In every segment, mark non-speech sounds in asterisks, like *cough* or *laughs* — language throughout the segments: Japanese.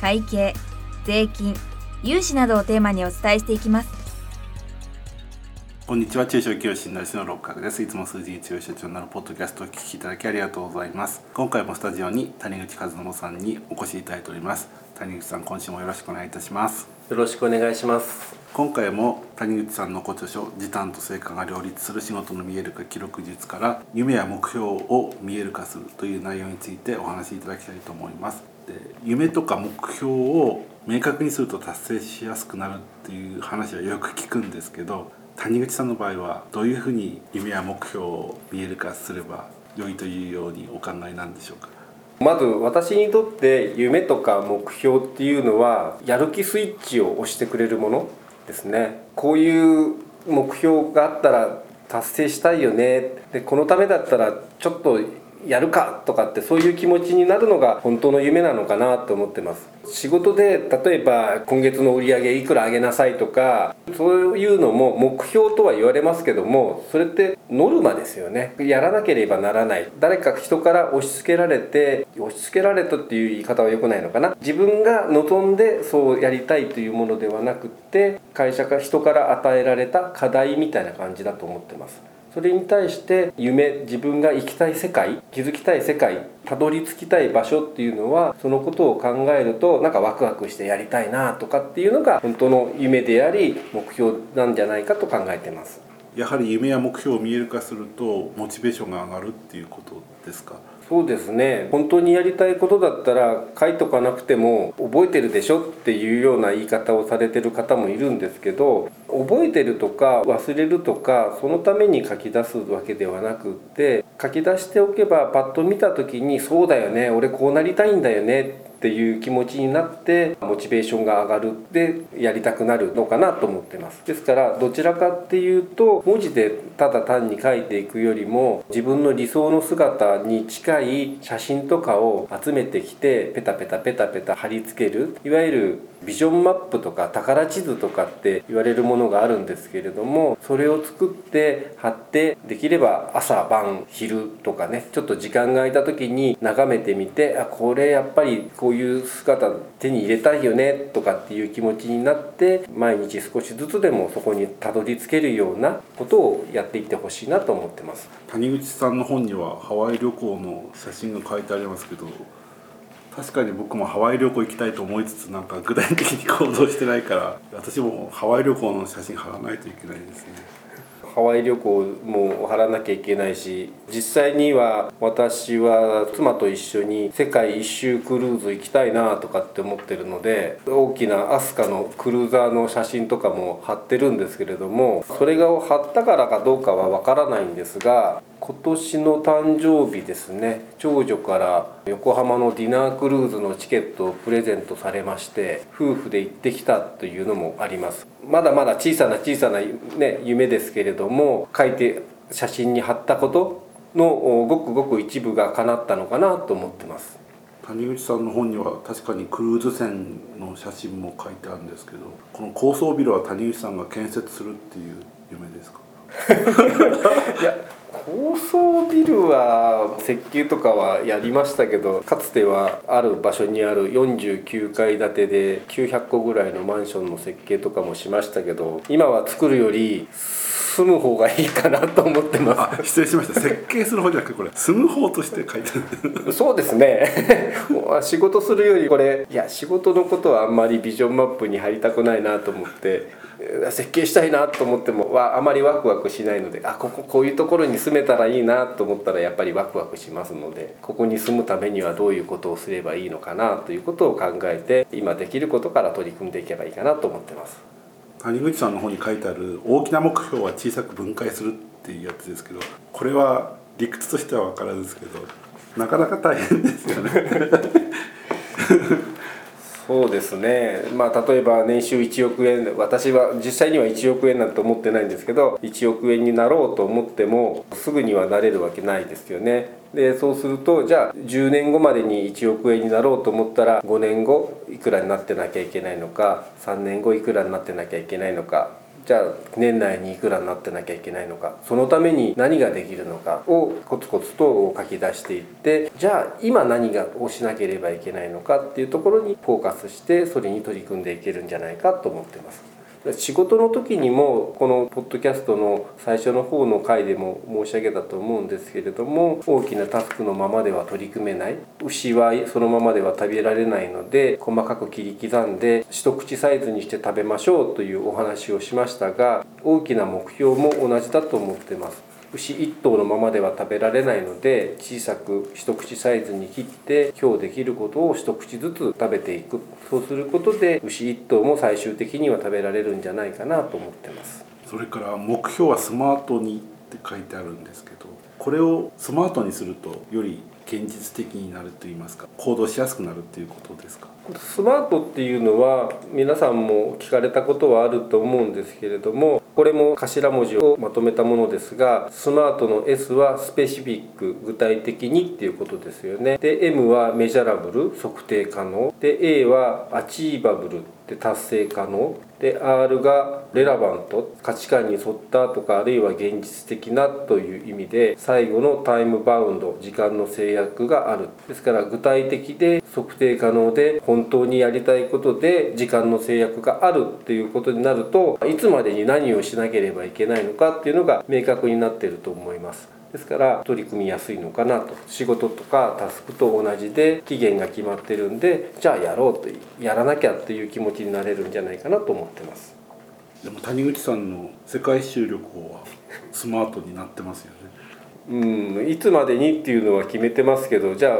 会計税金融資などをテーマにお伝えしていきます。こんにちは。中小企業診断士の六角です。いつも数字に強い社長になるポッドキャストをお聞きいただきありがとうございます。今回もスタジオに谷口和信さんにお越しいただいております。谷口さん今週もよろしくお願いいたします。よろしくお願いします今回も谷口さんのご著書「時短と成果が両立する仕事の見える化記録術」から夢や目標を見える化するという内容についてお話しいただきたいと思います。で夢とか目標を明確にすると達成しやすくなるっていう話はよく聞くんですけど谷口さんの場合はどういうふうに夢や目標を見える化すれば良いというようにお考えなんでしょうか？まず私にとって夢とか目標っていうのはやる気スイッチを押してくれるもの。ですね。こういう目標があったら達成したいよね。でこのためだったらちょっとやるかとかってそういう気持ちになるのが本当の夢なのかなと思ってます。仕事で例えば今月の売り上げいくら上げなさいとかそういうのも目標とは言われますけどもそれってノルマですよね。やらなければならない。誰か人から押し付けられて押し付けられたっていう言い方は良くないのかな。自分が望んでそうやりたいというものではなくって会社か人から与えられた課題みたいな感じだと思ってます。それに対して夢自分が行きたい世界気づきたい世界たどり着きたい場所っていうのはそのことを考えるとなんかワクワクしてやりたいなとかっていうのが本当の夢であり目標なんじゃないかと考えてます。やはり夢や目標を見える化するとモチベーションが上がるっていうことですか？そうですね。本当にやりたいことだったら書いとかなくても覚えてるでしょ？っていうような言い方をされてる方もいるんですけど覚えてるとか忘れるとかそのために書き出すわけではなくって書き出しておけばパッと見た時にそうだよね俺こうなりたいんだよねっていう気持ちになってモチベーションが上がるでやりたくなるのかなと思ってます。ですからどちらかっていうと文字でただ単に書いていくよりも自分の理想の姿に近い写真とかを集めてきてペタペタペタペタ貼り付ける。いわゆるビジョンマップとか宝地図とかって言われるものがあるんですけれどもそれを作って貼ってできれば朝晩昼とかねちょっと時間が空いた時に眺めてみてあこれやっぱりこういう姿手に入れたいよねとかっていう気持ちになって毎日少しずつでもそこにたどり着けるようなことをやっていってほしいなと思ってます。谷口さんの本にはハワイ旅行の写真が書いてありますけど確かに僕もハワイ旅行行きたいと思いつつなんか具体的に行動してないから私もハワイ旅行の写真貼らないといけないですね。ハワイ旅行も貼らなきゃいけないし実際には私は妻と一緒に世界一周クルーズ行きたいなとかって思ってるので大きなアスカのクルーザーの写真とかも貼ってるんですけれどもそれが貼ったからかどうかはわからないんですが今年の誕生日ですね。長女から横浜のディナークルーズのチケットをプレゼントされまして夫婦で行ってきたというのもあります。まだまだ小さな小さな、ね、夢ですけれども書いて写真に貼ったことのごくごく一部が叶ったのかなと思ってます。谷口さんの本には確かにクルーズ船の写真も書いてあるんですけどこの高層ビルは谷口さんが建設するっていう夢ですか？*laughs* いや高層ビルは設計とかはやりましたけどかつてはある場所にある49階建てで900個ぐらいのマンションの設計とかもしましたけど今は作るより住む方がいいかなと思ってます。失礼しました。設計する方じゃなくてこれ住む方として書いてある。そうですね。*laughs* 仕事するよりこれいや仕事のことはあんまりビジョンマップに貼りたくないなと思って設計したいなと思ってもあまりワクワクしないのであこここういうところに住めたらいいなと思ったらやっぱりワクワクしますのでここに住むためにはどういうことをすればいいのかなということを考えて今できることから取り組んでいけばいいかなと思ってます。谷口さんの方に書いてある大きな目標は小さく分解するっていうやつですけどこれは理屈としては分からずですけどなかなか大変ですよね。そうですね、まあ、例えば年収1億円私は実際には1億円なんて思ってないんですけど1億円になろうと思ってもすぐにはなれるわけないですよね。でそうするとじゃあ10年後までに1億円になろうと思ったら5年後いくらになってなきゃいけないのか3年後いくらになってなきゃいけないのかじゃあ年内にいくらになってなきゃいけないのかそのために何ができるのかをコツコツと書き出していってじゃあ今何がをしなければいけないのかっていうところにフォーカスしてそれに取り組んでいけるんじゃないかと思ってます。仕事の時にもこのポッドキャストの最初の方の回でも申し上げたと思うんですけれども大きなタスクのままでは取り組めない牛はそのままでは食べられないので細かく切り刻んで一口サイズにして食べましょうというお話をしましたが大きな目標も同じだと思ってます。牛1頭のままでは食べられないので小さく一口サイズに切って今日できることを一口ずつ食べていく。そうすることで牛1頭も最終的には食べられるんじゃないかなと思ってます。それから目標はスマートにって書いてあるんですけどこれをスマートにするとより現実的になると言いますか行動しやすくなるっていうことですか？スマートっていうのは皆さんも聞かれたことはあると思うんですけれどもこれも頭文字をまとめたものですがスマートの S はスペシフィック具体的にっていうことですよね。で M はメジャラブル測定可能。で A はアチーバブル。で達成可能で R がレラバント価値観に沿ったとかあるいは現実的なという意味で最後のタイムバウンド時間の制約があるですから具体的で測定可能で本当にやりたいことで時間の制約があるっていうことになるといつまでに何をしなければいけないのかっていうのが明確になっていると思います。ですから取り組みやすいのかなと。仕事とかタスクと同じで期限が決まってるんでじゃあやろうとやらなきゃっていう気持ちになれるんじゃないかなと思ってます。でも谷口さんの世界一周旅行はスマートになってますよね。うんいつまでにっていうのは決めてますけどじゃあ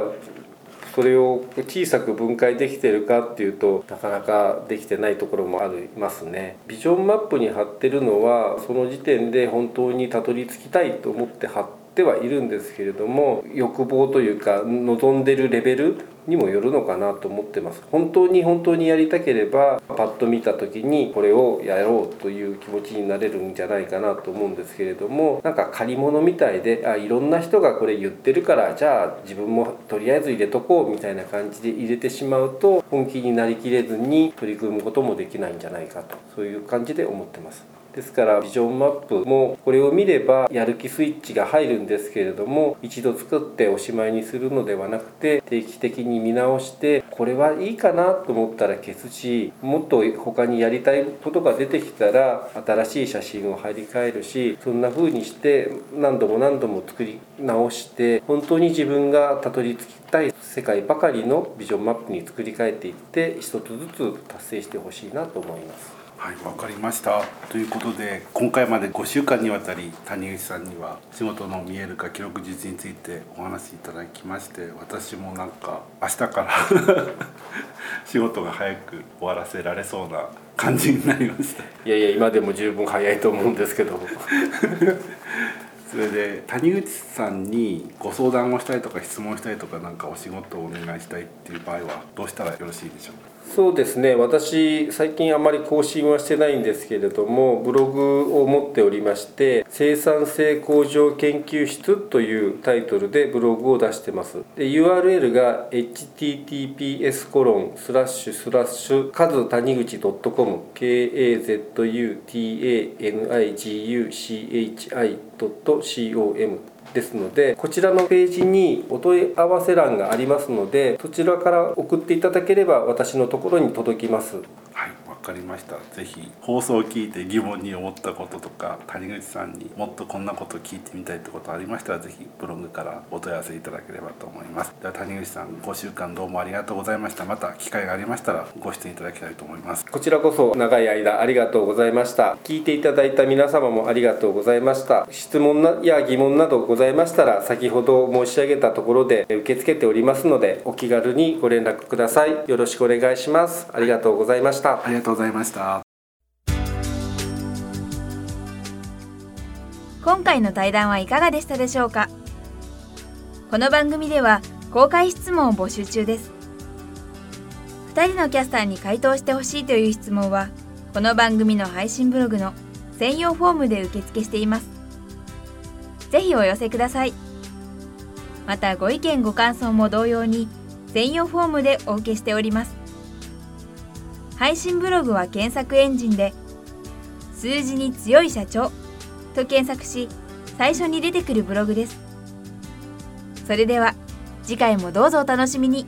それを小さく分解できてるかっていうとなかなかできてないところもありますね。ビジョンマップに貼ってるのはその時点で本当にたどり着きたいと思って貼っててはいるんですけれども欲望というか望んでるレベルにもよるのかなと思ってます本当に本当にやりたければパッと見た時にこれをやろうという気持ちになれるんじゃないかなと思うんですけれどもなんか借り物みたいであいろんな人がこれ言ってるからじゃあ自分もとりあえず入れとこうみたいな感じで入れてしまうと本気になりきれずに取り組むこともできないんじゃないかとそういう感じで思ってます。ですからビジョンマップもこれを見ればやる気スイッチが入るんですけれども一度作っておしまいにするのではなくて定期的に見直してこれはいいかなと思ったら消すしもっと他にやりたいことが出てきたら新しい写真を貼り替えるしそんな風にして何度も何度も作り直して本当に自分がたどり着きたい世界ばかりのビジョンマップに作り変えていって一つずつ達成してほしいなと思います。はいわかりました。ということで今回まで5週間にわたり谷口さんには仕事の見える化記録術についてお話しいただきまして私もなんか明日から *laughs* 仕事が早く終わらせられそうな感じになりました。いやいや今でも十分早いと思うんですけど *laughs* それで谷口さんにご相談をしたいとか質問したいとかなんかお仕事をお願いしたいっていう場合はどうしたらよろしいでしょうか？そうですね。私最近あまり更新はしてないんですけれどもブログを持っておりまして「生産性向上研究室」というタイトルでブログを出してます。で URL が https コロンスラッシュスラッシュカズ谷口 .com kazutaniguchi.com ですのでこちらのページにお問い合わせ欄がありますのでそちらから送っていただければ私のところに届きます。かりました。ぜひ放送を聞いて疑問に思ったこととか谷口さんにもっとこんなこと聞いてみたいってことありましたらぜひブログからお問い合わせいただければと思います。では谷口さん5週間どうもありがとうございました。また機会がありましたらご出演いただきたいと思います。こちらこそ長い間ありがとうございました。聞いていただいた皆様もありがとうございました。質問や疑問などございましたら先ほど申し上げたところで受け付けておりますのでお気軽にご連絡ください。よろしくお願いします。ありがとうございました。ありがとうございました。今回の対談はいかがでしたでしょうか？この番組では公開質問を募集中です。2人のキャスターに回答してほしいという質問はこの番組の配信ブログの専用フォームで受付しています。ぜひお寄せください。またご意見ご感想も同様に専用フォームでお受けしております。配信ブログは検索エンジンで数字に強い社長と検索し最初に出てくるブログです。それでは次回もどうぞお楽しみに。